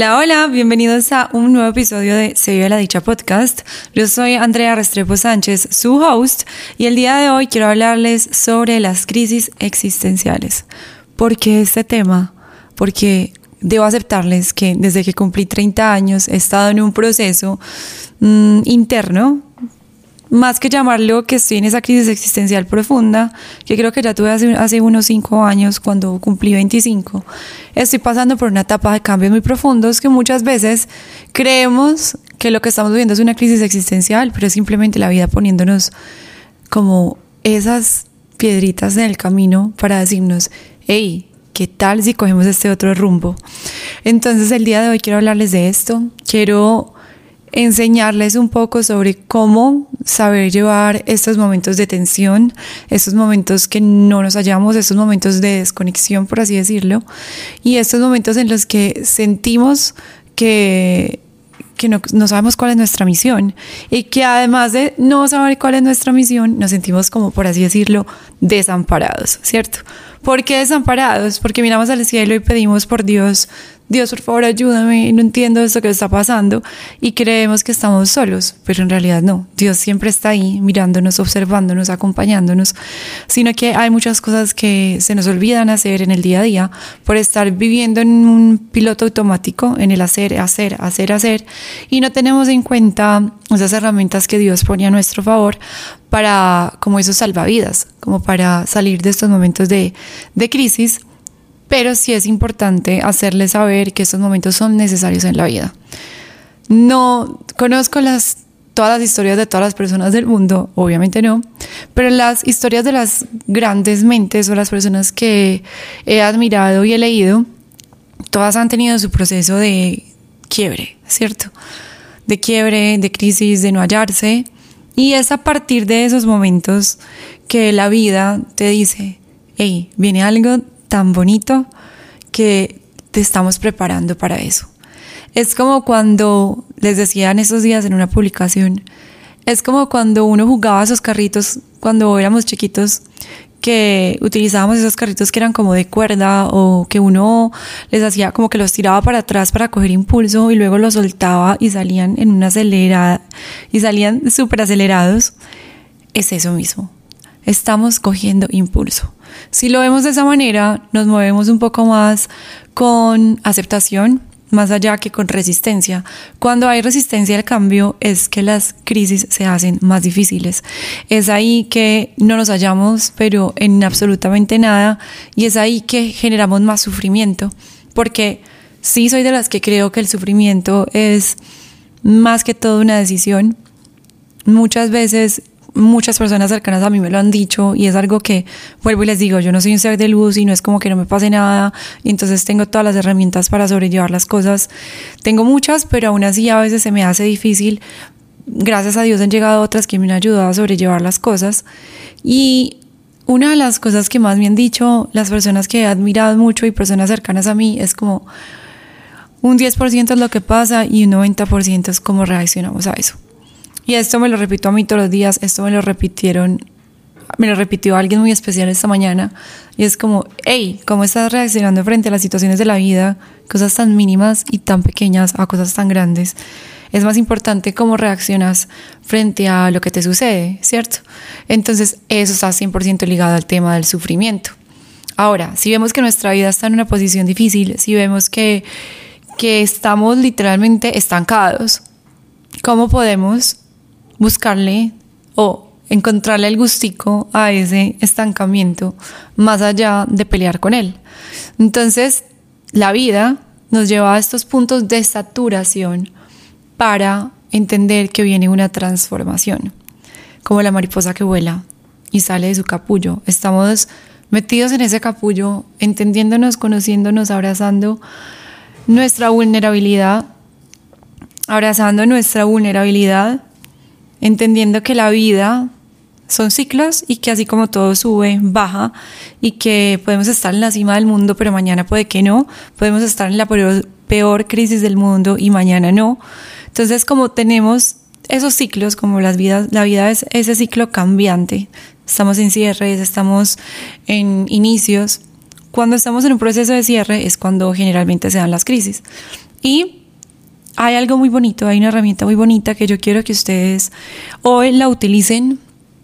Hola, hola, bienvenidos a un nuevo episodio de Se vive la dicha podcast. Yo soy Andrea Restrepo Sánchez, su host, y el día de hoy quiero hablarles sobre las crisis existenciales. ¿Por qué este tema? Porque debo aceptarles que desde que cumplí 30 años he estado en un proceso mm, interno más que llamarlo que estoy en esa crisis existencial profunda, que creo que ya tuve hace, unos cinco años cuando cumplí 25, estoy pasando por una etapa de cambios muy profundos que muchas veces creemos que lo que estamos viviendo es una crisis existencial, pero es simplemente la vida poniéndonos como esas piedritas en el camino para decirnos, hey, ¿qué tal si cogemos este otro rumbo? Entonces el día de hoy quiero hablarles de esto, quiero enseñarles un poco sobre cómo saber llevar estos momentos de tensión, estos momentos que no nos hallamos, estos momentos de desconexión, por así decirlo, y estos momentos en los que sentimos que que no, no, sabemos cuál es nuestra misión y que además de no saber cuál es nuestra misión, nos sentimos como, por así decirlo, desamparados, ¿cierto? ¿Por qué desamparados? Porque miramos al cielo y pedimos por Dios, Dios, por favor, ayúdame, no entiendo esto que está pasando. Y creemos que estamos solos, pero en realidad no. Dios siempre está ahí mirándonos, observándonos, acompañándonos, sino que hay muchas cosas que se nos olvidan hacer en el día a día por estar viviendo en un piloto automático, en el hacer, hacer, hacer, hacer, y no tenemos en cuenta esas herramientas que Dios pone a nuestro favor para, como esos salvavidas, como para salir de estos momentos de, de crisis pero sí es importante hacerles saber que estos momentos son necesarios en la vida. No conozco las, todas las historias de todas las personas del mundo, obviamente no, pero las historias de las grandes mentes o las personas que he admirado y he leído, todas han tenido su proceso de quiebre, ¿cierto? De quiebre, de crisis, de no hallarse. Y es a partir de esos momentos que la vida te dice, hey, viene algo tan bonito que te estamos preparando para eso. Es como cuando les decían esos días en una publicación, es como cuando uno jugaba esos carritos cuando éramos chiquitos que utilizábamos esos carritos que eran como de cuerda o que uno les hacía como que los tiraba para atrás para coger impulso y luego los soltaba y salían en una acelerada y salían súper acelerados. Es eso mismo estamos cogiendo impulso. Si lo vemos de esa manera, nos movemos un poco más con aceptación, más allá que con resistencia. Cuando hay resistencia al cambio es que las crisis se hacen más difíciles. Es ahí que no nos hallamos, pero en absolutamente nada, y es ahí que generamos más sufrimiento, porque sí soy de las que creo que el sufrimiento es más que todo una decisión. Muchas veces muchas personas cercanas a mí me lo han dicho y es algo que vuelvo y les digo, yo no soy un ser de luz y no es como que no me pase nada entonces tengo todas las herramientas para sobrellevar las cosas. Tengo muchas, pero aún así a veces se me hace difícil. Gracias a Dios han llegado otras que me han ayudado a sobrellevar las cosas y una de las cosas que más me han dicho las personas que he admirado mucho y personas cercanas a mí es como un 10% es lo que pasa y un 90% es cómo reaccionamos a eso. Y esto me lo repito a mí todos los días, esto me lo repitieron, me lo repitió alguien muy especial esta mañana. Y es como, hey, ¿cómo estás reaccionando frente a las situaciones de la vida? Cosas tan mínimas y tan pequeñas a cosas tan grandes. Es más importante cómo reaccionas frente a lo que te sucede, ¿cierto? Entonces, eso está 100% ligado al tema del sufrimiento. Ahora, si vemos que nuestra vida está en una posición difícil, si vemos que, que estamos literalmente estancados, ¿cómo podemos buscarle o encontrarle el gustico a ese estancamiento más allá de pelear con él. Entonces, la vida nos lleva a estos puntos de saturación para entender que viene una transformación, como la mariposa que vuela y sale de su capullo. Estamos metidos en ese capullo, entendiéndonos, conociéndonos, abrazando nuestra vulnerabilidad, abrazando nuestra vulnerabilidad entendiendo que la vida son ciclos y que así como todo sube, baja y que podemos estar en la cima del mundo, pero mañana puede que no, podemos estar en la peor, crisis del mundo y mañana no. Entonces, como tenemos esos ciclos, como las vidas, la vida es ese ciclo cambiante, estamos en cierres, estamos en inicios. Cuando estamos en un proceso de cierre es cuando generalmente se dan las crisis. Y hay algo muy bonito, hay una herramienta muy bonita que yo quiero que ustedes hoy la utilicen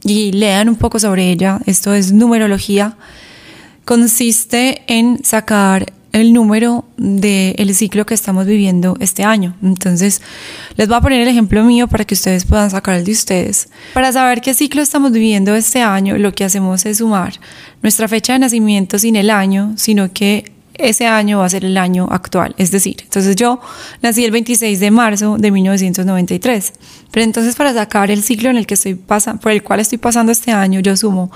y lean un poco sobre ella. Esto es numerología. Consiste en sacar el número del ciclo que estamos viviendo este año. Entonces, les voy a poner el ejemplo mío para que ustedes puedan sacar el de ustedes. Para saber qué ciclo estamos viviendo este año, lo que hacemos es sumar nuestra fecha de nacimiento sin el año, sino que ese año va a ser el año actual. Es decir, entonces yo nací el 26 de marzo de 1993. Pero entonces para sacar el ciclo en el que estoy pasando, por el cual estoy pasando este año, yo sumo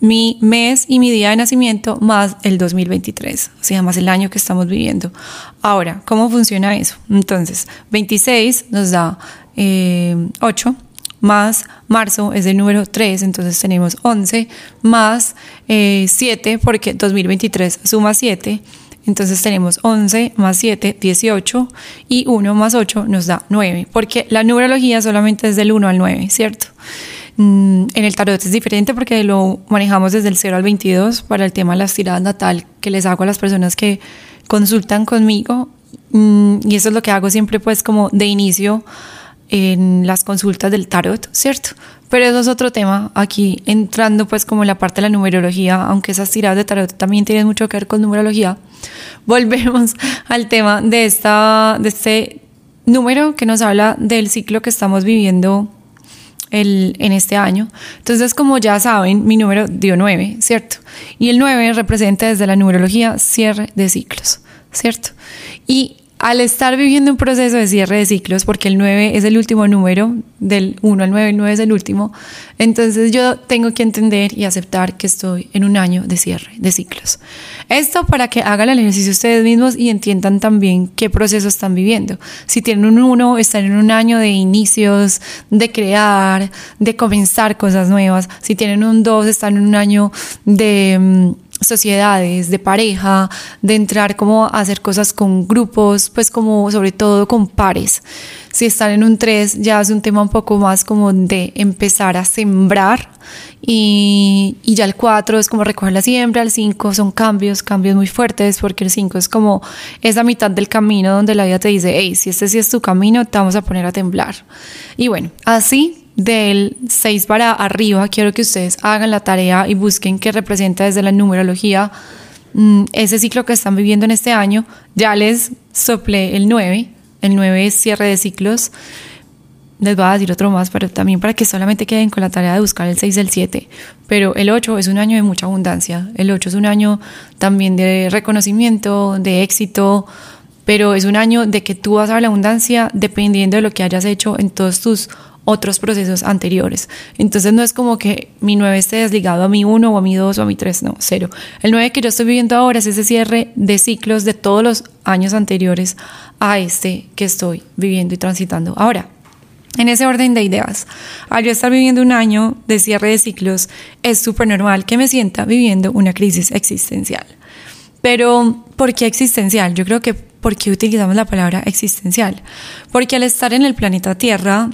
mi mes y mi día de nacimiento más el 2023, o sea, más el año que estamos viviendo. Ahora, ¿cómo funciona eso? Entonces, 26 nos da 8 eh, más marzo es el número 3, entonces tenemos 11 más 7 eh, porque 2023 suma 7. Entonces tenemos 11 más 7, 18 y 1 más 8 nos da 9, porque la numerología solamente es del 1 al 9, ¿cierto? Mm, en el tarot es diferente porque lo manejamos desde el 0 al 22 para el tema de las tiradas natal que les hago a las personas que consultan conmigo mm, y eso es lo que hago siempre pues como de inicio en las consultas del tarot, ¿cierto? Pero eso es otro tema, aquí entrando pues como la parte de la numerología, aunque esas tiradas de tarot también tienen mucho que ver con numerología, volvemos al tema de, esta, de este número que nos habla del ciclo que estamos viviendo el, en este año. Entonces, como ya saben, mi número dio 9, ¿cierto? Y el 9 representa desde la numerología cierre de ciclos, ¿cierto? Y al estar viviendo un proceso de cierre de ciclos, porque el 9 es el último número, del 1 al 9, el 9 es el último, entonces yo tengo que entender y aceptar que estoy en un año de cierre de ciclos. Esto para que hagan el ejercicio ustedes mismos y entiendan también qué proceso están viviendo. Si tienen un 1, están en un año de inicios, de crear, de comenzar cosas nuevas. Si tienen un 2, están en un año de mm, sociedades, de pareja, de entrar como a hacer cosas con grupos, pues como sobre todo con pares. Si están en un 3 ya es un tema un poco más como de empezar a sembrar y, y ya el 4 es como recoger la siembra, el 5 son cambios, cambios muy fuertes porque el 5 es como esa mitad del camino donde la vida te dice, hey, si este sí es tu camino, te vamos a poner a temblar. Y bueno, así del 6 para arriba, quiero que ustedes hagan la tarea y busquen qué representa desde la numerología mm, ese ciclo que están viviendo en este año. Ya les soplé el 9, el 9 es cierre de ciclos. Les voy a decir otro más, pero también para que solamente queden con la tarea de buscar el 6 y el 7. Pero el 8 es un año de mucha abundancia. El 8 es un año también de reconocimiento, de éxito, pero es un año de que tú vas a la abundancia dependiendo de lo que hayas hecho en todos tus otros procesos anteriores. Entonces no es como que mi 9 esté desligado a mi 1 o a mi 2 o a mi 3, no, cero. El 9 que yo estoy viviendo ahora es ese cierre de ciclos de todos los años anteriores a este que estoy viviendo y transitando ahora. En ese orden de ideas, al yo estar viviendo un año de cierre de ciclos, es súper normal que me sienta viviendo una crisis existencial. Pero, ¿por qué existencial? Yo creo que ¿por qué utilizamos la palabra existencial? Porque al estar en el planeta Tierra,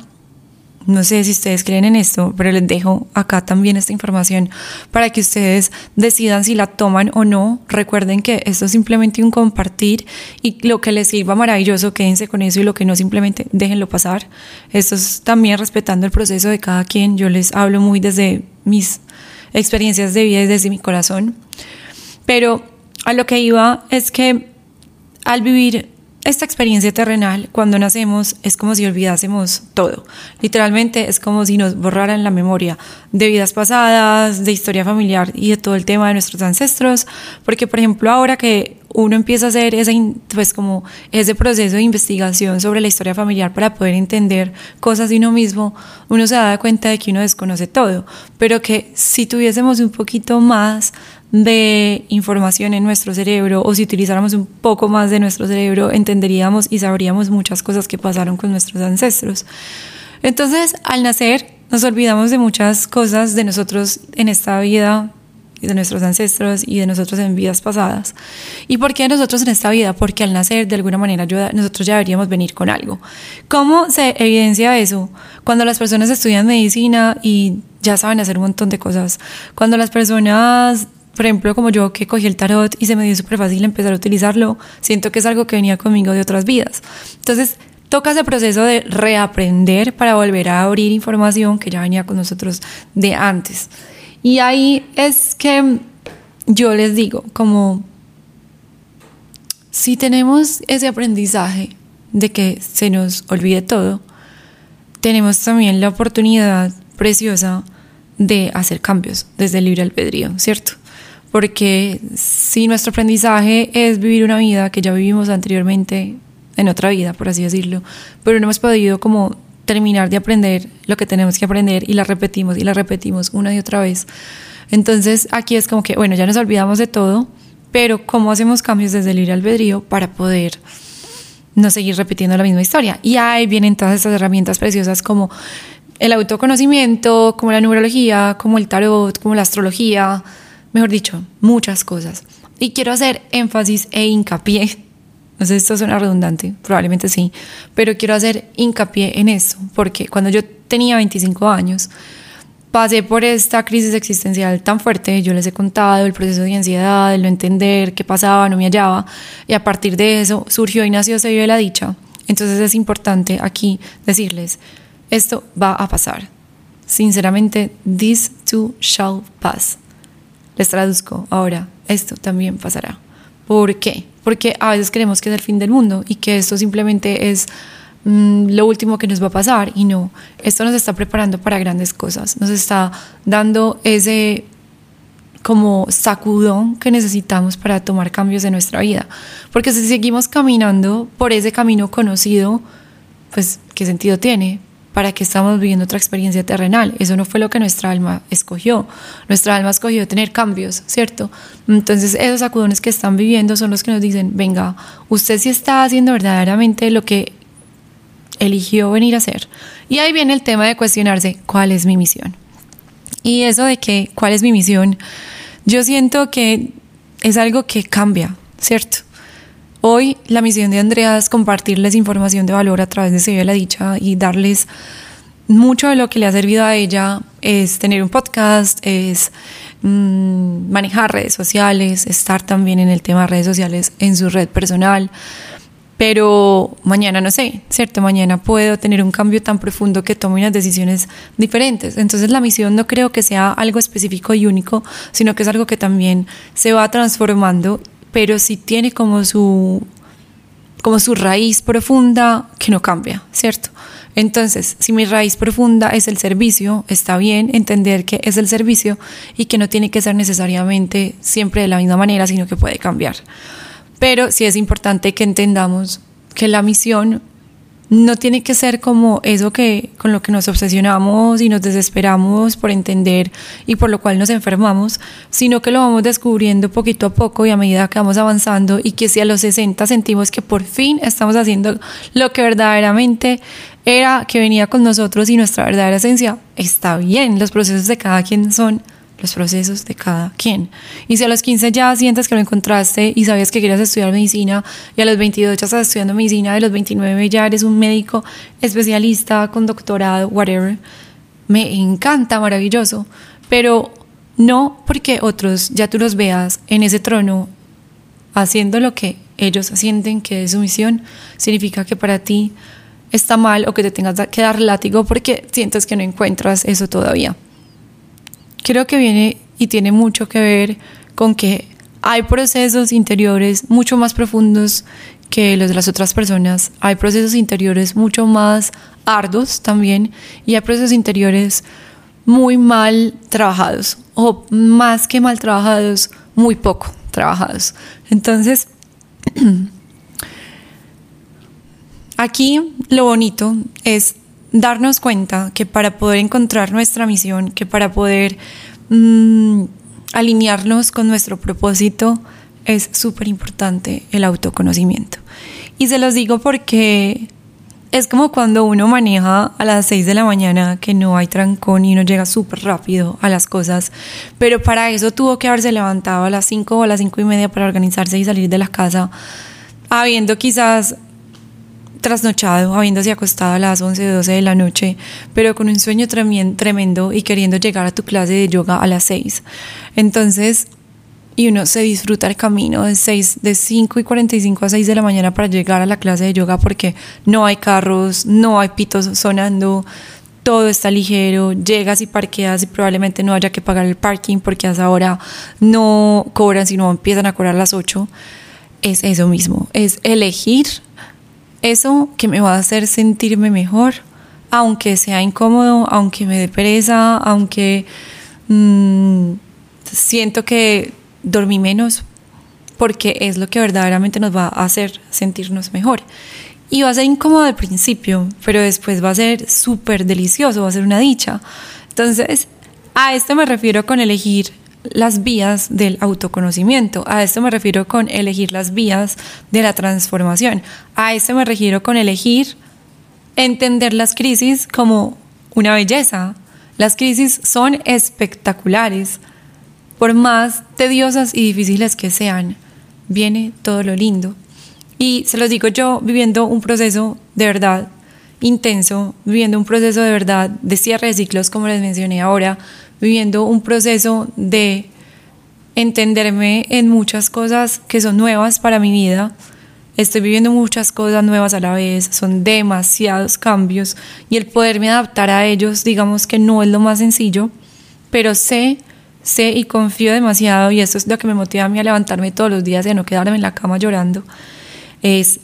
no sé si ustedes creen en esto, pero les dejo acá también esta información para que ustedes decidan si la toman o no. Recuerden que esto es simplemente un compartir y lo que les sirva maravilloso, quédense con eso y lo que no simplemente déjenlo pasar. Esto es también respetando el proceso de cada quien. Yo les hablo muy desde mis experiencias de vida y desde mi corazón. Pero a lo que iba es que al vivir esta experiencia terrenal, cuando nacemos, es como si olvidásemos todo. Literalmente es como si nos borraran la memoria de vidas pasadas, de historia familiar y de todo el tema de nuestros ancestros. Porque, por ejemplo, ahora que uno empieza a hacer ese, pues como ese proceso de investigación sobre la historia familiar para poder entender cosas de uno mismo, uno se da cuenta de que uno desconoce todo, pero que si tuviésemos un poquito más de información en nuestro cerebro o si utilizáramos un poco más de nuestro cerebro, entenderíamos y sabríamos muchas cosas que pasaron con nuestros ancestros. Entonces, al nacer, nos olvidamos de muchas cosas de nosotros en esta vida, de nuestros ancestros y de nosotros en vidas pasadas. ¿Y por qué nosotros en esta vida? Porque al nacer, de alguna manera, nosotros ya deberíamos venir con algo. ¿Cómo se evidencia eso? Cuando las personas estudian medicina y ya saben hacer un montón de cosas. Cuando las personas por ejemplo, como yo que cogí el tarot y se me dio súper fácil empezar a utilizarlo, siento que es algo que venía conmigo de otras vidas. Entonces, toca ese proceso de reaprender para volver a abrir información que ya venía con nosotros de antes. Y ahí es que yo les digo, como si tenemos ese aprendizaje de que se nos olvide todo, tenemos también la oportunidad preciosa de hacer cambios desde el libre albedrío, ¿cierto? Porque si nuestro aprendizaje es vivir una vida que ya vivimos anteriormente en otra vida, por así decirlo, pero no hemos podido como terminar de aprender lo que tenemos que aprender y la repetimos y la repetimos una y otra vez. Entonces aquí es como que, bueno, ya nos olvidamos de todo, pero ¿cómo hacemos cambios desde el libre albedrío para poder no seguir repitiendo la misma historia? Y ahí vienen todas estas herramientas preciosas como el autoconocimiento, como la numerología, como el tarot, como la astrología, mejor dicho, muchas cosas. Y quiero hacer énfasis e hincapié, no sé si esto suena redundante, probablemente sí, pero quiero hacer hincapié en esto, porque cuando yo tenía 25 años, pasé por esta crisis existencial tan fuerte, yo les he contado el proceso de ansiedad, el no entender qué pasaba, no me hallaba, y a partir de eso surgió y nació Se vive la dicha. Entonces es importante aquí decirles, esto va a pasar. Sinceramente, this too shall pass. Les traduzco ahora, esto también pasará. ¿Por qué? Porque a veces creemos que es el fin del mundo y que esto simplemente es mm, lo último que nos va a pasar y no, esto nos está preparando para grandes cosas, nos está dando ese como sacudón que necesitamos para tomar cambios en nuestra vida. Porque si seguimos caminando por ese camino conocido, pues ¿qué sentido tiene? Para que estamos viviendo otra experiencia terrenal. Eso no fue lo que nuestra alma escogió. Nuestra alma escogió tener cambios, ¿cierto? Entonces esos sacudones que están viviendo son los que nos dicen, venga, usted sí está haciendo verdaderamente lo que eligió venir a hacer. Y ahí viene el tema de cuestionarse, ¿cuál es mi misión? Y eso de que, ¿cuál es mi misión? Yo siento que es algo que cambia, ¿cierto? Hoy la misión de Andrea es compartirles información de valor a través de Se la Dicha y darles mucho de lo que le ha servido a ella es tener un podcast, es mm, manejar redes sociales, estar también en el tema de redes sociales en su red personal. Pero mañana no sé, ¿cierto? Mañana puedo tener un cambio tan profundo que tome unas decisiones diferentes. Entonces la misión no creo que sea algo específico y único, sino que es algo que también se va transformando pero sí tiene como su, como su raíz profunda que no cambia, ¿cierto? Entonces, si mi raíz profunda es el servicio, está bien entender que es el servicio y que no tiene que ser necesariamente siempre de la misma manera, sino que puede cambiar. Pero sí es importante que entendamos que la misión no tiene que ser como eso que con lo que nos obsesionamos y nos desesperamos por entender y por lo cual nos enfermamos, sino que lo vamos descubriendo poquito a poco y a medida que vamos avanzando y que si a los 60 sentimos que por fin estamos haciendo lo que verdaderamente era que venía con nosotros y nuestra verdadera esencia, está bien, los procesos de cada quien son los procesos de cada quien. Y si a los 15 ya sientes que lo encontraste y sabías que querías estudiar medicina y a los 22 ya estás estudiando medicina, a los 29 ya eres un médico especialista con doctorado, whatever, me encanta, maravilloso, pero no porque otros ya tú los veas en ese trono haciendo lo que ellos sienten que es su misión, significa que para ti está mal o que te tengas que dar látigo porque sientes que no encuentras eso todavía creo que viene y tiene mucho que ver con que hay procesos interiores mucho más profundos que los de las otras personas, hay procesos interiores mucho más arduos también y hay procesos interiores muy mal trabajados o más que mal trabajados, muy poco trabajados. Entonces, aquí lo bonito es darnos cuenta que para poder encontrar nuestra misión, que para poder mm, alinearnos con nuestro propósito, es súper importante el autoconocimiento. Y se los digo porque es como cuando uno maneja a las 6 de la mañana, que no hay trancón y uno llega súper rápido a las cosas, pero para eso tuvo que haberse levantado a las 5 o a las 5 y media para organizarse y salir de la casa, habiendo quizás trasnochado, habiéndose acostado a las 11 o 12 de la noche, pero con un sueño tremendo y queriendo llegar a tu clase de yoga a las 6. Entonces, y uno se disfruta el camino de, 6, de 5 y 45 a 6 de la mañana para llegar a la clase de yoga porque no hay carros, no hay pitos sonando, todo está ligero, llegas y parqueas y probablemente no haya que pagar el parking porque hasta ahora no cobran, sino empiezan a cobrar a las 8. Es eso mismo, es elegir eso que me va a hacer sentirme mejor, aunque sea incómodo, aunque me dé pereza, aunque mmm, siento que dormí menos, porque es lo que verdaderamente nos va a hacer sentirnos mejor. Y va a ser incómodo al principio, pero después va a ser súper delicioso, va a ser una dicha. Entonces, a esto me refiero con elegir las vías del autoconocimiento. A esto me refiero con elegir las vías de la transformación. A esto me refiero con elegir entender las crisis como una belleza. Las crisis son espectaculares. Por más tediosas y difíciles que sean, viene todo lo lindo. Y se los digo yo viviendo un proceso de verdad intenso, viviendo un proceso de verdad de cierre de ciclos, como les mencioné ahora, viviendo un proceso de entenderme en muchas cosas que son nuevas para mi vida. Estoy viviendo muchas cosas nuevas a la vez, son demasiados cambios y el poderme adaptar a ellos, digamos que no es lo más sencillo, pero sé, sé y confío demasiado y esto es lo que me motiva a mí a levantarme todos los días y a no quedarme en la cama llorando es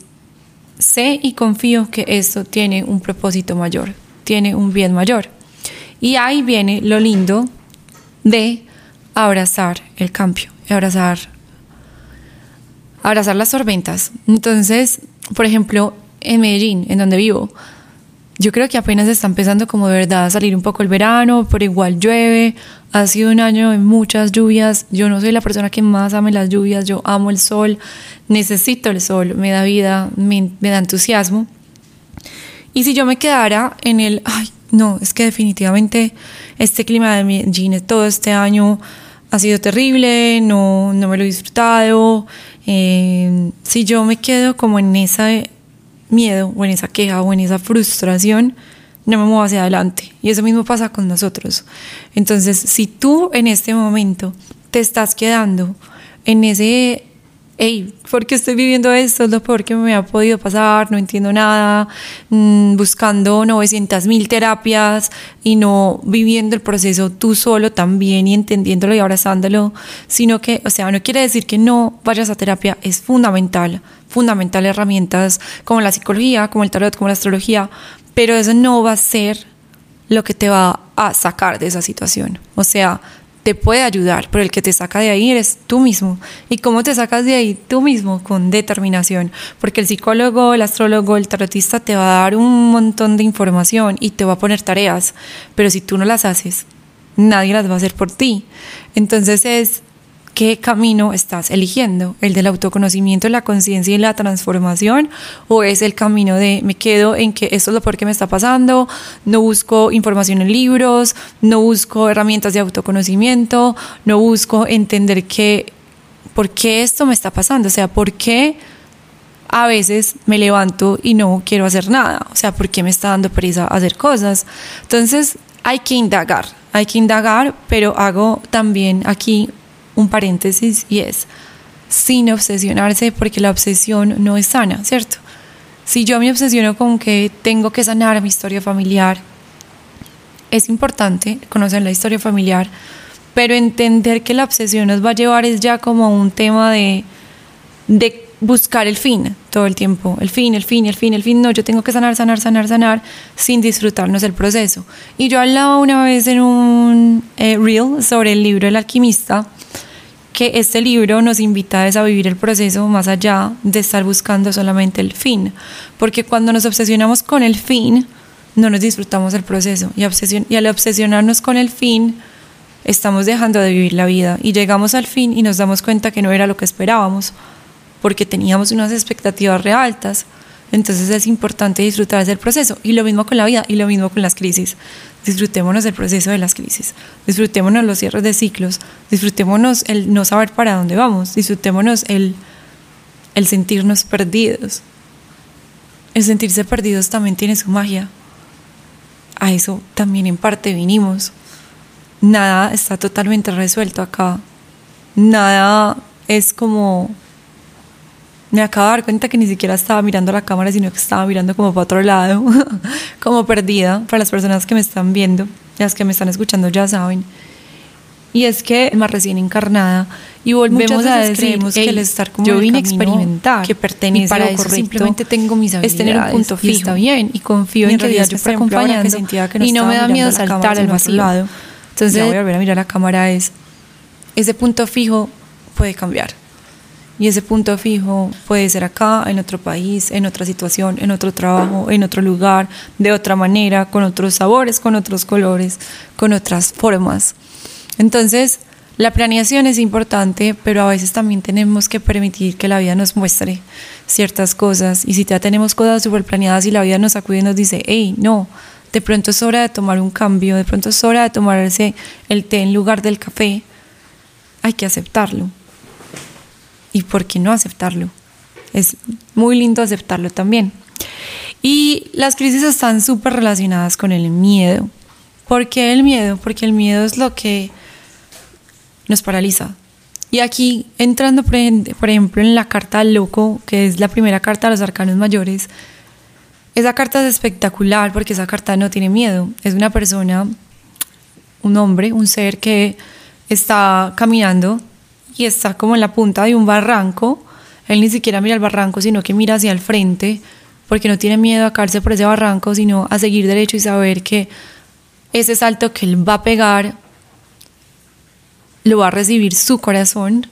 sé y confío que esto tiene un propósito mayor, tiene un bien mayor. Y ahí viene lo lindo de abrazar el cambio, abrazar, abrazar las tormentas. Entonces, por ejemplo, en Medellín, en donde vivo, yo creo que apenas está empezando como de verdad a salir un poco el verano, pero igual llueve. Ha sido un año de muchas lluvias. Yo no soy la persona que más ame las lluvias. Yo amo el sol. Necesito el sol. Me da vida, me, da entusiasmo. Y si yo me quedara en el, ay, no, es que definitivamente este clima de Medellín todo este año ha sido terrible, no, no me lo he disfrutado. Eh, si yo me quedo como en esa miedo o en esa queja o en esa frustración, no me muevo hacia adelante. Y eso mismo pasa con nosotros. Entonces, si tú en este momento te estás quedando en ese, hey, ¿por qué estoy viviendo esto? Es lo peor que me ha podido pasar, no entiendo nada, mm, buscando 900 mil terapias y no viviendo el proceso tú solo también y entendiéndolo y abrazándolo, sino que, o sea, no quiere decir que no vayas a terapia, es fundamental fundamental herramientas como la psicología, como el tarot, como la astrología, pero eso no va a ser lo que te va a sacar de esa situación. O sea, te puede ayudar, pero el que te saca de ahí eres tú mismo. ¿Y cómo te sacas de ahí tú mismo? Con determinación. Porque el psicólogo, el astrólogo, el tarotista te va a dar un montón de información y te va a poner tareas, pero si tú no las haces, nadie las va a hacer por ti. Entonces es ¿Qué camino estás eligiendo? ¿El del autoconocimiento, la conciencia y la transformación? ¿O es el camino de me quedo en que esto es lo por qué me está pasando? No busco información en libros, no busco herramientas de autoconocimiento, no busco entender qué, por qué esto me está pasando. O sea, ¿por qué a veces me levanto y no quiero hacer nada? O sea, ¿por qué me está dando prisa hacer cosas? Entonces, hay que indagar, hay que indagar, pero hago también aquí un paréntesis y es sin obsesionarse porque la obsesión no es sana, ¿cierto? Si yo me obsesiono con que tengo que sanar mi historia familiar, es importante conocer la historia familiar, pero entender que la obsesión nos va a llevar es ya como un tema de, de buscar el fin todo el tiempo, el fin, el fin, el fin, el fin, no, yo tengo que sanar, sanar, sanar, sanar, sin disfrutarnos el proceso. Y yo hablaba una vez en un eh, reel sobre el libro El alquimista, que este libro nos invita a vivir el proceso más allá de estar buscando solamente el fin, porque cuando nos obsesionamos con el fin, no nos disfrutamos el proceso. Y, y al obsesionarnos con el fin, estamos dejando de vivir la vida. Y llegamos al fin y nos damos cuenta que no era lo que esperábamos, porque teníamos unas expectativas re altas. Entonces es importante disfrutar del proceso y lo mismo con la vida y lo mismo con las crisis disfrutémonos del proceso de las crisis, disfrutémonos los cierres de ciclos, disfrutémonos el no saber para dónde vamos, disfrutémonos el, el sentirnos perdidos. El sentirse perdidos también tiene su magia. A eso también en parte vinimos. Nada está totalmente resuelto acá. nada es como me acabo de dar cuenta que ni siquiera estaba mirando la cámara, sino que estaba mirando como para otro lado, como perdida, para las personas que me están viendo, las que me están escuchando ya saben. Y es que más recién encarnada y volvemos a decir que el estar como yo vine a experimentar que pertenece y para eso simplemente tengo mis habilidades es tener un punto fijo y está bien y confío en que Dios me está acompañando y no me da miedo saltar al vacío lado. entonces voy a volver a mirar la cámara es ese punto fijo puede cambiar y ese punto fijo puede ser acá, en otro país, en otra situación, en otro trabajo, en otro lugar, de otra manera, con otros sabores, con otros colores, con otras formas. Entonces, la planeación es importante, pero a veces también tenemos que permitir que la vida nos muestre ciertas cosas. Y si ya tenemos cosas súper planeadas y la vida nos acude y nos dice, hey, no, de pronto es hora de tomar un cambio, de pronto es hora de tomarse el té en lugar del café, hay que aceptarlo ¿Y por qué no aceptarlo? Es muy lindo aceptarlo también. Y las crisis están súper relacionadas con el miedo. ¿Por qué el miedo? Porque el miedo es lo que nos paraliza. Y aquí, entrando por ejemplo en la carta del loco, que es la primera carta de los arcanos mayores, esa carta es espectacular porque esa carta no tiene miedo. Es una persona, un hombre, un ser que está caminando y está como en la punta de un barranco. Él ni siquiera mira el barranco, sino que mira hacia el frente, porque no tiene miedo a caerse por ese barranco, sino a seguir derecho y saber que ese salto que él va a pegar lo va a recibir su corazón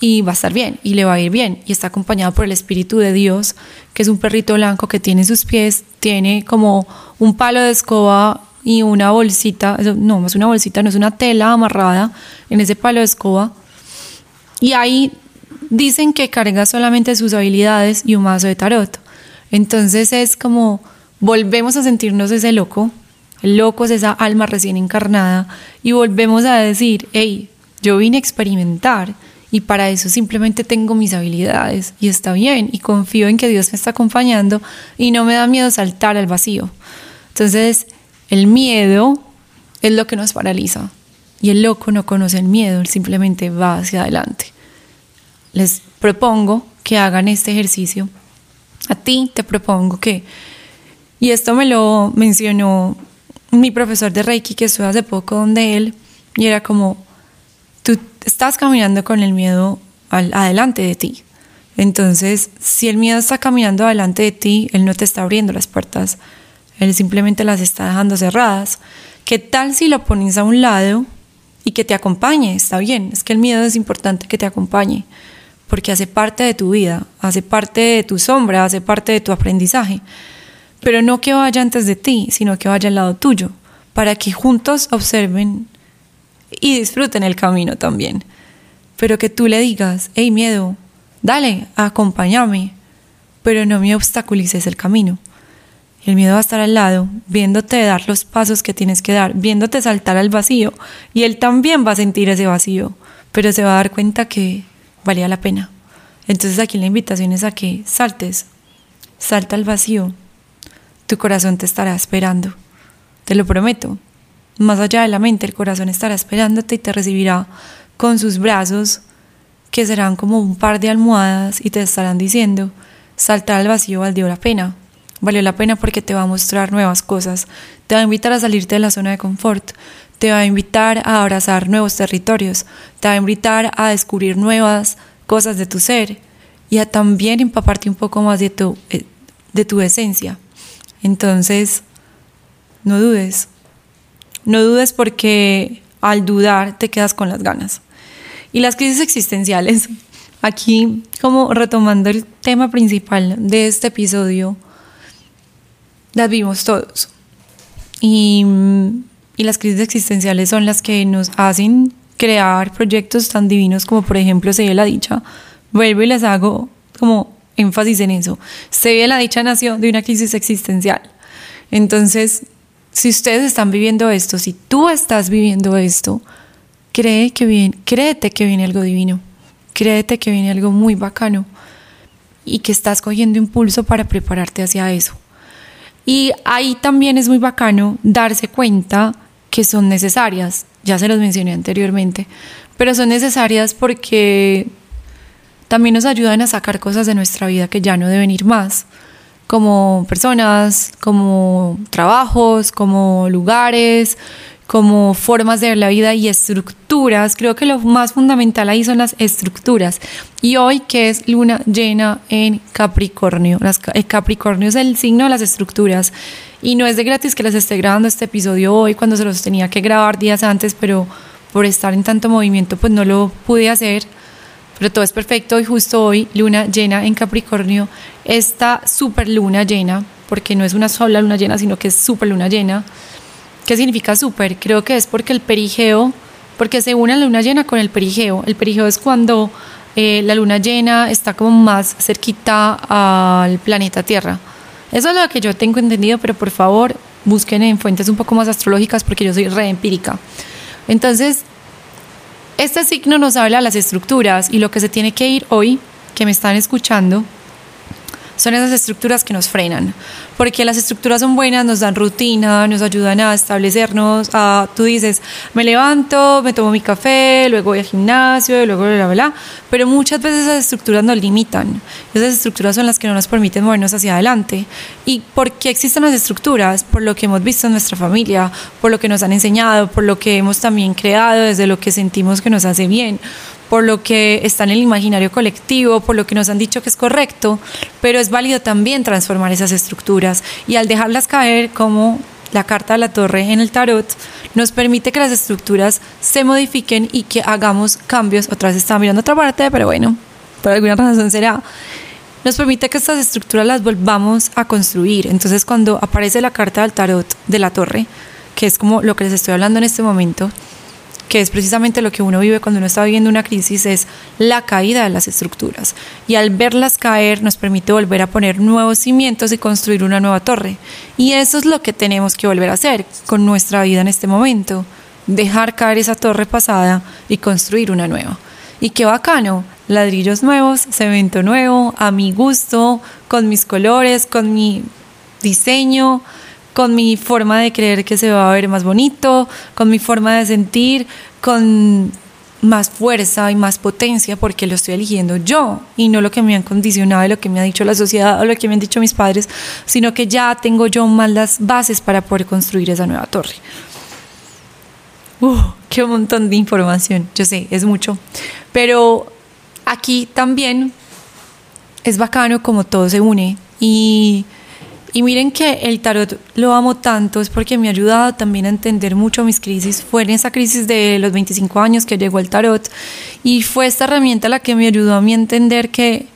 y va a estar bien y le va a ir bien. Y está acompañado por el Espíritu de Dios, que es un perrito blanco que tiene sus pies, tiene como un palo de escoba y una bolsita, no, es una bolsita, no es una tela amarrada en ese palo de escoba y ahí dicen que carga solamente sus habilidades y un mazo de tarot. Entonces es como volvemos a sentirnos ese loco, el loco es esa alma recién encarnada y volvemos a decir, hey, yo vine a experimentar y para eso simplemente tengo mis habilidades y está bien y confío en que Dios me está acompañando y no me da miedo saltar al vacío. Entonces, el miedo es lo que nos paraliza y el loco no conoce el miedo, simplemente va hacia adelante les propongo que hagan este ejercicio. A ti te propongo que, y esto me lo mencionó mi profesor de Reiki que estuve hace poco donde él, y era como, tú estás caminando con el miedo adelante de ti. Entonces, si el miedo está caminando adelante de ti, él no te está abriendo las puertas, él simplemente las está dejando cerradas. ¿Qué tal si lo pones a un lado y que te acompañe? Está bien, es que el miedo es importante que te acompañe porque hace parte de tu vida, hace parte de tu sombra, hace parte de tu aprendizaje. Pero no que vaya antes de ti, sino que vaya al lado tuyo, para que juntos observen y disfruten el camino también. Pero que tú le digas, hey miedo, dale, acompáñame, pero no me obstaculices el camino. El miedo va a estar al lado, viéndote dar los pasos que tienes que dar, viéndote saltar al vacío, y él también va a sentir ese vacío, pero se va a dar cuenta que valía la pena. Entonces aquí la invitación es a que saltes, salta al vacío. Tu corazón te estará esperando, te lo prometo. Más allá de la mente, el corazón estará esperándote y te recibirá con sus brazos, que serán como un par de almohadas, y te estarán diciendo, saltar al vacío valió la pena. Valió la pena porque te va a mostrar nuevas cosas, te va a invitar a salirte de la zona de confort, te va a invitar a abrazar nuevos territorios, te va a invitar a descubrir nuevas cosas de tu ser y a también empaparte un poco más de tu, eh, de tu esencia. Entonces, no dudes, no dudes porque al dudar te quedas con las ganas. Y las crisis existenciales, aquí como retomando el tema principal de este episodio, las vimos todos. Y y las crisis existenciales son las que nos hacen crear proyectos tan divinos como por ejemplo Se ve la dicha. Vuelvo y les hago como énfasis en eso. Se ve la dicha nació de una crisis existencial. Entonces, si ustedes están viviendo esto, si tú estás viviendo esto, cree que viene, créete que viene algo divino. Créete que viene algo muy bacano y que estás cogiendo impulso para prepararte hacia eso. Y ahí también es muy bacano darse cuenta que son necesarias, ya se los mencioné anteriormente, pero son necesarias porque también nos ayudan a sacar cosas de nuestra vida que ya no deben ir más, como personas, como trabajos, como lugares, como formas de ver la vida y estructuras. Creo que lo más fundamental ahí son las estructuras. Y hoy que es luna llena en Capricornio. el Capricornio es el signo de las estructuras. Y no es de gratis que les esté grabando este episodio hoy cuando se los tenía que grabar días antes, pero por estar en tanto movimiento pues no lo pude hacer. Pero todo es perfecto y justo hoy, luna llena en Capricornio, esta super luna llena, porque no es una sola luna llena, sino que es super luna llena, ¿Qué significa súper? Creo que es porque el perigeo, porque se une la luna llena con el perigeo. El perigeo es cuando eh, la luna llena está como más cerquita al planeta Tierra. Eso es lo que yo tengo entendido, pero por favor busquen en fuentes un poco más astrológicas porque yo soy re empírica. Entonces, este signo nos habla de las estructuras y lo que se tiene que ir hoy, que me están escuchando, son esas estructuras que nos frenan, porque las estructuras son buenas, nos dan rutina, nos ayudan a establecernos, a, tú dices, me levanto, me tomo mi café, luego voy al gimnasio, luego bla, bla, bla, pero muchas veces esas estructuras nos limitan, esas estructuras son las que no nos permiten movernos hacia adelante. ¿Y por qué existen las estructuras? Por lo que hemos visto en nuestra familia, por lo que nos han enseñado, por lo que hemos también creado, desde lo que sentimos que nos hace bien por lo que está en el imaginario colectivo, por lo que nos han dicho que es correcto, pero es válido también transformar esas estructuras y al dejarlas caer como la carta de la torre en el tarot, nos permite que las estructuras se modifiquen y que hagamos cambios. Otra vez estaba mirando otra parte, pero bueno, por alguna razón será. Nos permite que estas estructuras las volvamos a construir. Entonces, cuando aparece la carta del tarot de la torre, que es como lo que les estoy hablando en este momento, que es precisamente lo que uno vive cuando uno está viviendo una crisis, es la caída de las estructuras. Y al verlas caer nos permite volver a poner nuevos cimientos y construir una nueva torre. Y eso es lo que tenemos que volver a hacer con nuestra vida en este momento. Dejar caer esa torre pasada y construir una nueva. Y qué bacano, ladrillos nuevos, cemento nuevo, a mi gusto, con mis colores, con mi diseño, con mi forma de creer que se va a ver más bonito, con mi forma de sentir, con más fuerza y más potencia porque lo estoy eligiendo yo y no lo que me han condicionado, lo que me ha dicho la sociedad o lo que me han dicho mis padres, sino que ya tengo yo más las bases para poder construir esa nueva torre. Uh, qué montón de información, yo sé, es mucho, pero aquí también es bacano como todo se une y y miren que el tarot lo amo tanto, es porque me ha ayudado también a entender mucho mis crisis. Fue en esa crisis de los 25 años que llegó el tarot y fue esta herramienta la que me ayudó a mí a entender que,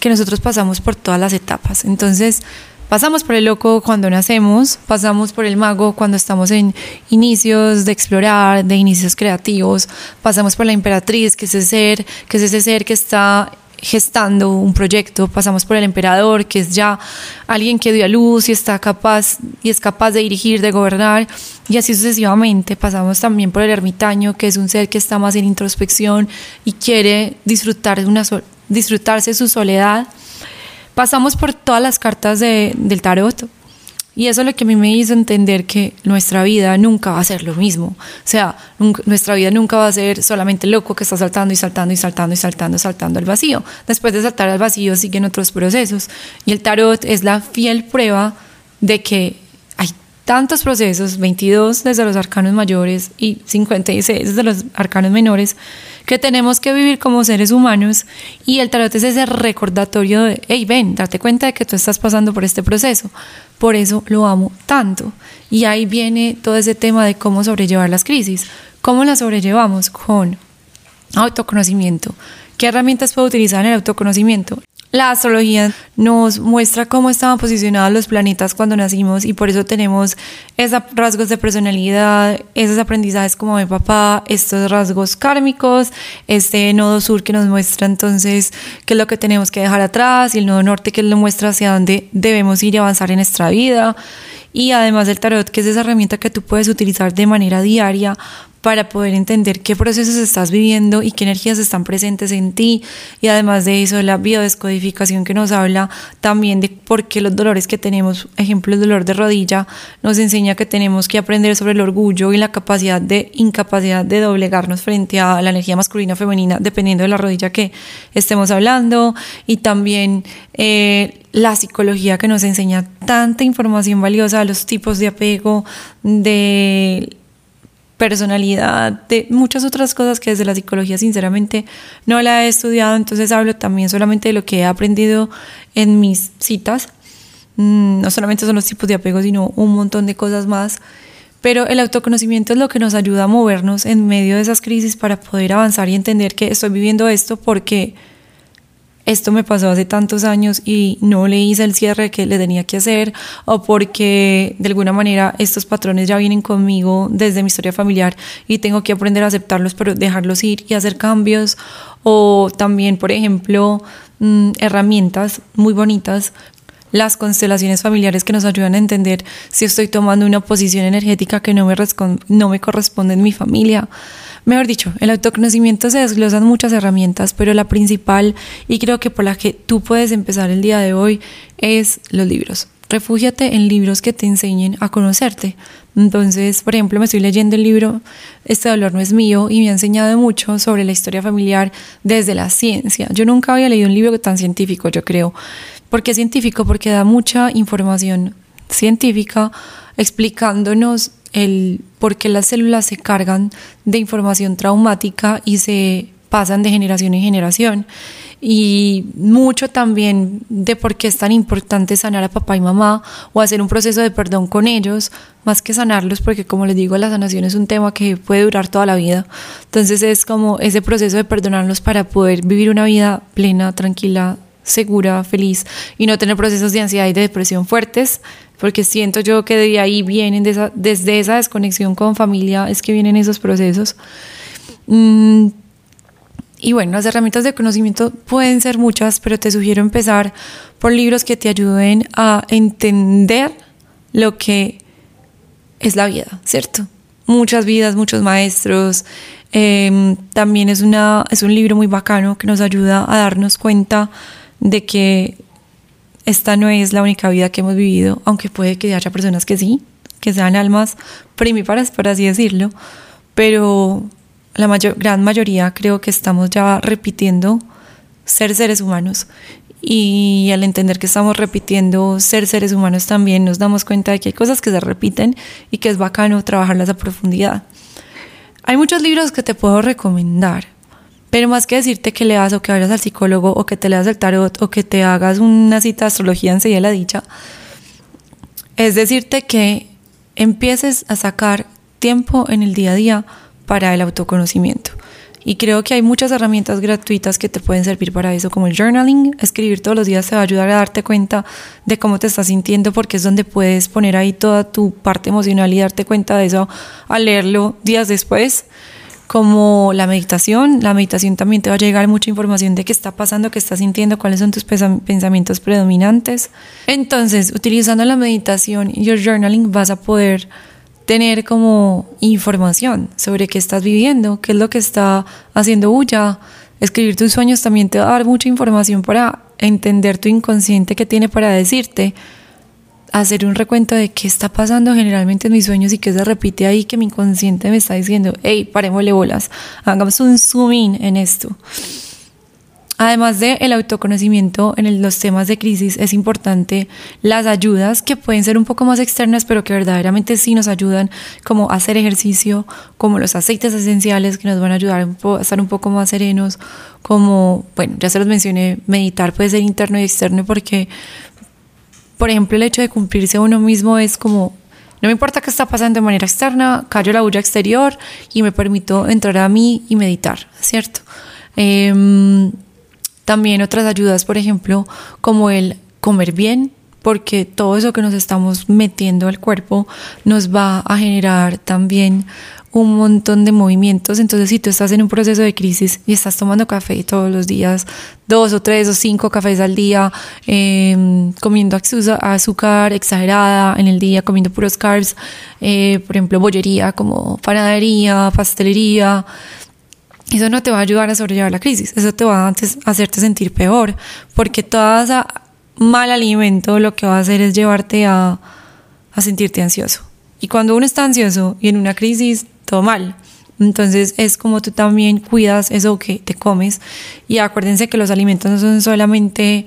que nosotros pasamos por todas las etapas. Entonces, pasamos por el loco cuando nacemos, pasamos por el mago cuando estamos en inicios de explorar, de inicios creativos, pasamos por la emperatriz, que es ese ser, que es ese ser que está gestando un proyecto, pasamos por el emperador, que es ya alguien que dio a luz y está capaz y es capaz de dirigir, de gobernar, y así sucesivamente. Pasamos también por el ermitaño, que es un ser que está más en introspección y quiere disfrutar de una disfrutarse su soledad. Pasamos por todas las cartas de, del tarot, y eso es lo que a mí me hizo entender que nuestra vida nunca va a ser lo mismo. O sea, nuestra vida nunca va a ser solamente loco que está saltando y saltando y saltando y saltando, saltando al vacío. Después de saltar al vacío siguen otros procesos. Y el tarot es la fiel prueba de que tantos procesos, 22 desde los arcanos mayores y 56 desde los arcanos menores, que tenemos que vivir como seres humanos y el tarot es ese recordatorio de, hey, ven, date cuenta de que tú estás pasando por este proceso. Por eso lo amo tanto. Y ahí viene todo ese tema de cómo sobrellevar las crisis. ¿Cómo las sobrellevamos? Con autoconocimiento. ¿Qué herramientas puedo utilizar en el autoconocimiento? La astrología nos muestra cómo estaban posicionados los planetas cuando nacimos y por eso tenemos esos rasgos de personalidad, esos aprendizajes como mi papá, estos rasgos kármicos, este nodo sur que nos muestra entonces qué es lo que tenemos que dejar atrás y el nodo norte que nos muestra hacia dónde debemos ir y avanzar en nuestra vida. Y además el tarot que es esa herramienta que tú puedes utilizar de manera diaria para poder entender qué procesos estás viviendo y qué energías están presentes en ti. Y además de eso, la biodescodificación que nos habla también de por qué los dolores que tenemos, ejemplo, el dolor de rodilla, nos enseña que tenemos que aprender sobre el orgullo y la capacidad de incapacidad de doblegarnos frente a la energía masculina o femenina, dependiendo de la rodilla que estemos hablando. Y también eh, la psicología que nos enseña tanta información valiosa los tipos de apego, de personalidad, de muchas otras cosas que desde la psicología sinceramente no la he estudiado, entonces hablo también solamente de lo que he aprendido en mis citas. Mm, no solamente son los tipos de apego, sino un montón de cosas más. Pero el autoconocimiento es lo que nos ayuda a movernos en medio de esas crisis para poder avanzar y entender que estoy viviendo esto porque esto me pasó hace tantos años y no le hice el cierre que le tenía que hacer o porque de alguna manera estos patrones ya vienen conmigo desde mi historia familiar y tengo que aprender a aceptarlos pero dejarlos ir y hacer cambios. O también por ejemplo mm, herramientas muy bonitas las constelaciones familiares que nos ayudan a entender si estoy tomando una posición energética que no me, no me corresponde en mi familia Mejor dicho, el autoconocimiento se desglosan muchas herramientas, pero la principal y creo que por la que tú puedes empezar el día de hoy es los libros. Refúgiate en libros que te enseñen a conocerte. Entonces, por ejemplo, me estoy leyendo el libro Este dolor no es mío y me ha enseñado mucho sobre la historia familiar desde la ciencia. Yo nunca había leído un libro tan científico, yo creo. ¿Por qué científico? Porque da mucha información científica explicándonos el por qué las células se cargan de información traumática y se pasan de generación en generación y mucho también de por qué es tan importante sanar a papá y mamá o hacer un proceso de perdón con ellos, más que sanarlos, porque como les digo, la sanación es un tema que puede durar toda la vida. Entonces es como ese proceso de perdonarlos para poder vivir una vida plena, tranquila, segura, feliz y no tener procesos de ansiedad y de depresión fuertes porque siento yo que de ahí vienen, desde esa desconexión con familia, es que vienen esos procesos. Mm, y bueno, las herramientas de conocimiento pueden ser muchas, pero te sugiero empezar por libros que te ayuden a entender lo que es la vida, ¿cierto? Muchas vidas, muchos maestros. Em, también es, una, es un libro muy bacano que nos ayuda a darnos cuenta de que esta no es la única vida que hemos vivido, aunque puede que haya personas que sí, que sean almas primíparas, por así decirlo, pero la mayor, gran mayoría creo que estamos ya repitiendo ser seres humanos y al entender que estamos repitiendo ser seres humanos también nos damos cuenta de que hay cosas que se repiten y que es bacano trabajarlas a profundidad. Hay muchos libros que te puedo recomendar. Pero más que decirte que leas o que vayas al psicólogo o que te leas el tarot o que te hagas una cita de astrología enseguida la dicha, es decirte que empieces a sacar tiempo en el día a día para el autoconocimiento. Y creo que hay muchas herramientas gratuitas que te pueden servir para eso, como el journaling. Escribir todos los días te va a ayudar a darte cuenta de cómo te estás sintiendo, porque es donde puedes poner ahí toda tu parte emocional y darte cuenta de eso al leerlo días después como la meditación. La meditación también te va a llegar mucha información de qué está pasando, qué estás sintiendo, cuáles son tus pensamientos predominantes. Entonces, utilizando la meditación y el journaling vas a poder tener como información sobre qué estás viviendo, qué es lo que está haciendo bulla. Escribir tus sueños también te va a dar mucha información para entender tu inconsciente que tiene para decirte hacer un recuento de qué está pasando generalmente en mis sueños y qué se repite ahí que mi inconsciente me está diciendo, hey, parémosle bolas, hagamos un zoom in en esto. Además de el autoconocimiento en los temas de crisis, es importante las ayudas que pueden ser un poco más externas, pero que verdaderamente sí nos ayudan, como hacer ejercicio, como los aceites esenciales que nos van a ayudar a estar un poco más serenos, como, bueno, ya se los mencioné, meditar puede ser interno y externo porque por ejemplo, el hecho de cumplirse uno mismo es como, no me importa qué está pasando de manera externa, callo la bulla exterior y me permito entrar a mí y meditar, ¿cierto? Em, también otras ayudas, por ejemplo, como el comer bien, porque todo eso que nos estamos metiendo al cuerpo nos va a generar también un montón de movimientos. Entonces, si tú estás en un proceso de crisis y estás tomando café todos los días, dos o tres o cinco cafés al día, em, comiendo azúcar exagerada en el día, comiendo puros carbs, eh, por ejemplo, bollería como panadería, pastelería, eso no te va a ayudar a sobrellevar la crisis, eso te va a hacerte sentir peor, porque todo ese mal alimento lo que va a hacer es llevarte a, a sentirte ansioso. Y cuando uno está ansioso y en una crisis, todo mal. Entonces es como tú también cuidas eso que te comes. Y acuérdense que los alimentos no son solamente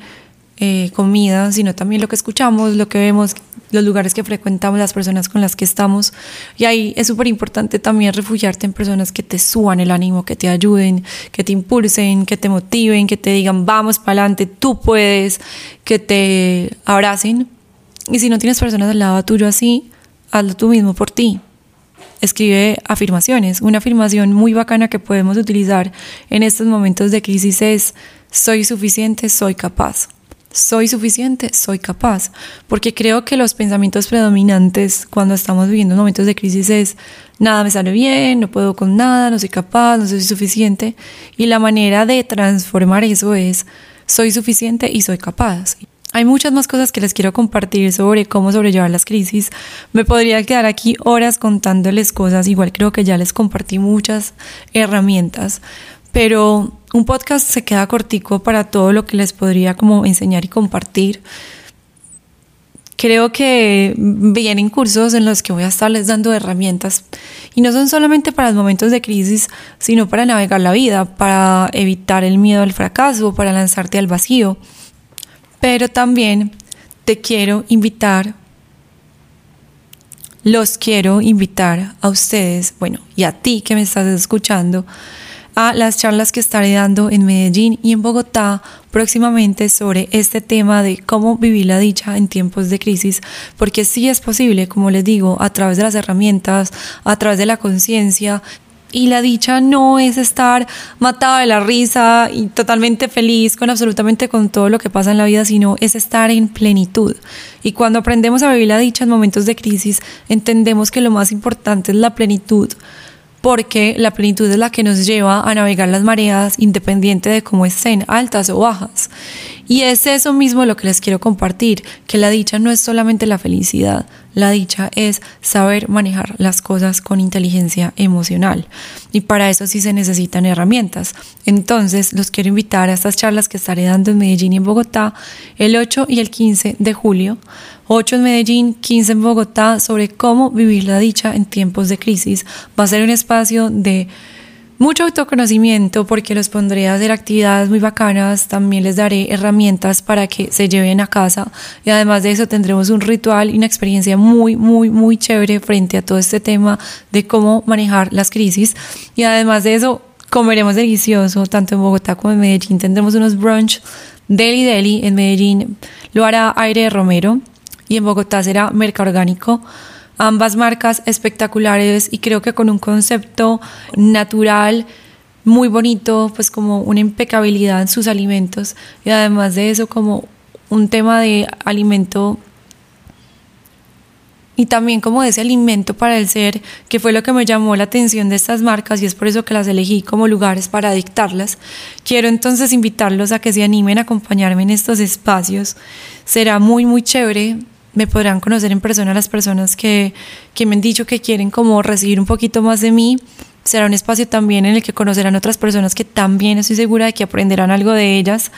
eh, comida, sino también lo que escuchamos, lo que vemos, los lugares que frecuentamos, las personas con las que estamos. Y ahí es súper importante también refugiarte en personas que te suban el ánimo, que te ayuden, que te impulsen, que te motiven, que te digan vamos para adelante, tú puedes, que te abracen. Y si no tienes personas al lado tuyo así, hazlo tú mismo por ti escribe afirmaciones. Una afirmación muy bacana que podemos utilizar en estos momentos de crisis es soy suficiente, soy capaz. Soy suficiente, soy capaz. Porque creo que los pensamientos predominantes cuando estamos viviendo momentos de crisis es nada me sale bien, no puedo con nada, no soy capaz, no soy suficiente. Y la manera de transformar eso es soy suficiente y soy capaz. Hay muchas más cosas que les quiero compartir sobre cómo sobrellevar las crisis. Me podría quedar aquí horas contándoles cosas, igual creo que ya les compartí muchas herramientas, pero un podcast se queda cortico para todo lo que les podría como enseñar y compartir. Creo que vienen cursos en los que voy a estarles dando herramientas y no son solamente para los momentos de crisis, sino para navegar la vida, para evitar el miedo al fracaso, para lanzarte al vacío pero también te quiero invitar, los quiero invitar a ustedes, bueno, y a ti que me estás escuchando, a las charlas que estaré dando en Medellín y en Bogotá próximamente sobre este tema de cómo vivir la dicha en tiempos de crisis, porque sí es posible, como les digo, a través de las herramientas, a través de la conciencia y la dicha no es estar matado de la risa y totalmente feliz con absolutamente con todo lo que pasa en la vida, sino es estar en plenitud. Y cuando aprendemos a vivir la dicha en momentos de crisis, entendemos que lo más importante es la plenitud porque la plenitud es la que nos lleva a navegar las mareas independiente de cómo estén, altas o bajas. Y es eso mismo lo que les quiero compartir, que la dicha no es solamente la felicidad, la dicha es saber manejar las cosas con inteligencia emocional. Y para eso sí se necesitan herramientas. Entonces, los quiero invitar a estas charlas que estaré dando en Medellín y en Bogotá el 8 y el 15 de julio 8 en Medellín, 15 en Bogotá, sobre cómo vivir la dicha en tiempos de crisis. Va a ser un espacio de mucho autoconocimiento porque los pondré a hacer actividades muy bacanas, también les daré herramientas para que se lleven a casa. Y además de eso tendremos un ritual y una experiencia muy, muy, muy chévere frente a todo este tema de cómo manejar las crisis. Y además de eso comeremos delicioso tanto en Bogotá como en Medellín, tendremos unos brunch Deli Deli en Medellín, lo hará Aire Romero y en Bogotá será Merca Orgánico. Ambas marcas espectaculares y creo que con un concepto natural muy bonito, pues como una impecabilidad en sus alimentos y además de eso como un tema de alimento y también como ese alimento para el ser, que fue lo que me llamó la atención de estas marcas y es por eso que las elegí como lugares para dictarlas. Quiero entonces invitarlos a que se animen a acompañarme en estos espacios. Será muy, muy chévere me podrán conocer en persona las personas que, me han dicho que quieren como recibir un poquito más de mí. Será un espacio también en el que conocerán otras personas que también estoy segura de que aprenderán algo de ellas.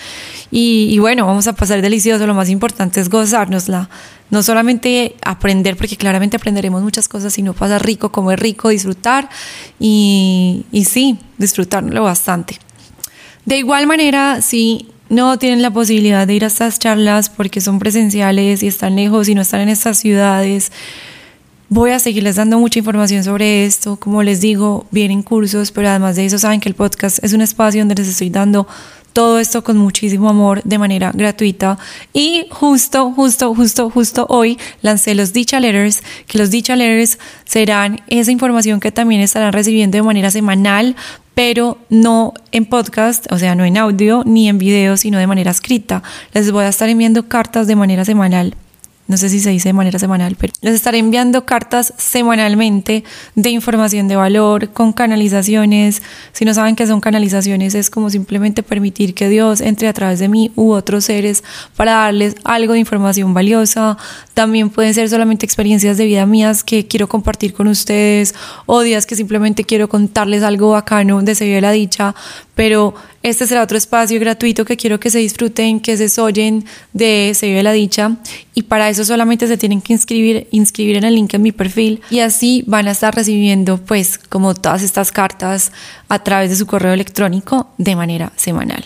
Y, y bueno, vamos a pasar delicioso. Lo más importante es gozárnosla. No solamente aprender, porque claramente aprenderemos muchas cosas, sino pasar rico, comer rico, disfrutar y, y sí, disfrutarlo bastante. De igual manera, sí no tienen la posibilidad de ir a estas charlas porque son presenciales y están lejos y no están en estas ciudades, voy a seguirles dando mucha información sobre esto. Como les digo, vienen cursos, pero además de eso saben que el podcast es un espacio donde les estoy dando todo esto con muchísimo amor de manera gratuita y justo, justo, justo, justo hoy lancé los Dicha Letters, que los Dicha Letters serán esa información que también estarán recibiendo de manera semanal pero no en podcast, o sea, no en audio ni en video, sino de manera escrita. Les voy a estar enviando cartas de manera semanal no sé si se dice de manera semanal, pero les estaré enviando cartas semanalmente de información de valor con canalizaciones. Si no saben qué son canalizaciones, es como simplemente permitir que Dios entre a través de mí u otros seres para darles algo de información valiosa. También pueden ser solamente experiencias de vida mías que quiero compartir con ustedes o días que simplemente quiero contarles algo bacano de Se la Dicha, pero este será otro espacio gratuito que quiero que se disfruten, que se oyen de Se vive la dicha y para eso solamente se tienen que inscribir, inscribir en el link en mi perfil y así van a estar recibiendo pues como todas estas cartas a través de su correo electrónico de manera semanal.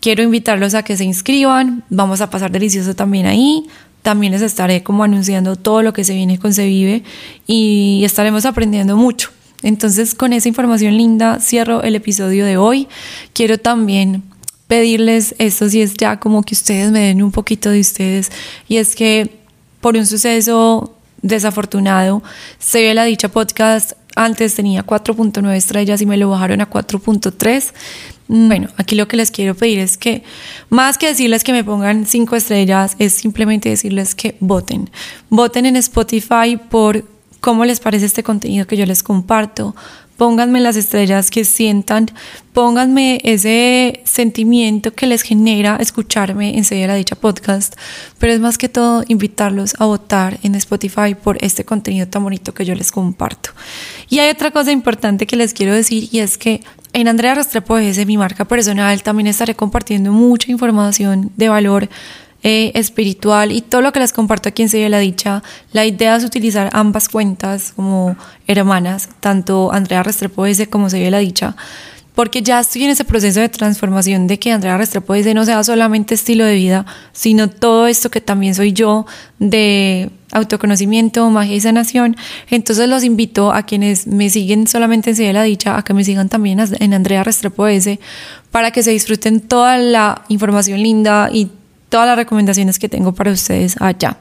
Quiero invitarlos a que se inscriban, vamos a pasar delicioso también ahí, también les estaré como anunciando todo lo que se viene con Se Vive y estaremos aprendiendo mucho. Entonces, con esa información linda, cierro el episodio de hoy. Quiero también pedirles esto si es ya como que ustedes me den un poquito de ustedes y es que por un suceso desafortunado se ve la dicha podcast antes tenía 4.9 estrellas y me lo bajaron a 4.3 bueno, aquí lo que les quiero pedir es que más que decirles que me pongan 5 estrellas, es simplemente decirles que voten. Voten en Spotify por cómo les parece este contenido que yo les comparto. Pónganme las estrellas que sientan, pónganme ese sentimiento que les genera escucharme en Serie la Dicha Podcast, pero es más que todo invitarlos a votar en Spotify por este contenido tan bonito que yo les comparto. Y hay otra cosa importante que les quiero decir y es que en Andrea Restrepo es mi marca personal, también estaré compartiendo mucha información de valor eh, espiritual y todo lo que les comparto aquí en Serie la Dicha, la idea es utilizar ambas cuentas como hermanas, tanto Andrea Restrepo S como Serie la Dicha, porque ya estoy en ese proceso de transformación de que Andrea Restrepo S no sea solamente estilo de vida, sino todo esto que también soy yo de autoconocimiento, magia y sanación. Entonces los invito a quienes me siguen solamente en la Dicha, a que me sigan también en Andrea Restrepo S, para que se disfruten toda la información linda y todas las recomendaciones que tengo para ustedes allá.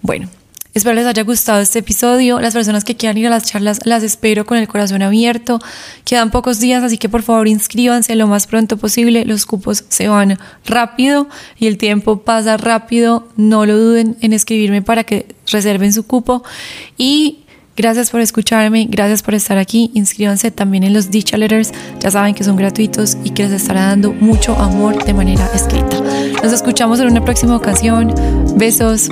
Bueno, Espero les haya gustado este episodio. Las personas que quieran ir a las charlas las espero con el corazón abierto. Quedan pocos días, así que por favor inscríbanse lo más pronto posible. Los cupos se van rápido y el tiempo pasa rápido. No lo duden en escribirme para que reserven su cupo. Y Gracias por escucharme, gracias por estar aquí. Inscríbanse también en los Dicha Letters, ya saben que son gratuitos y que les estará dando mucho amor de manera escrita. Nos escuchamos en una próxima ocasión. Besos.